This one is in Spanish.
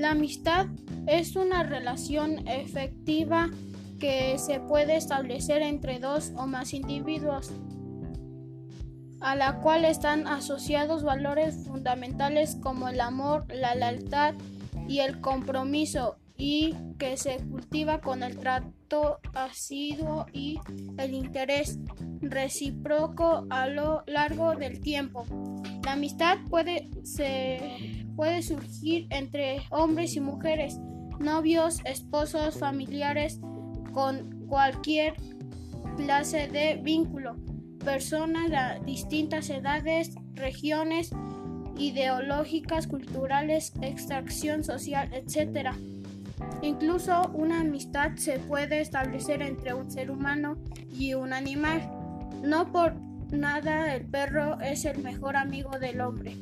La amistad es una relación efectiva que se puede establecer entre dos o más individuos, a la cual están asociados valores fundamentales como el amor, la lealtad y el compromiso, y que se cultiva con el trato asiduo y el interés recíproco a lo largo del tiempo. La amistad puede, se, puede surgir entre hombres y mujeres, novios, esposos, familiares, con cualquier clase de vínculo, personas de distintas edades, regiones, ideológicas, culturales, extracción social, etc. Incluso una amistad se puede establecer entre un ser humano y un animal. No por nada el perro es el mejor amigo del hombre.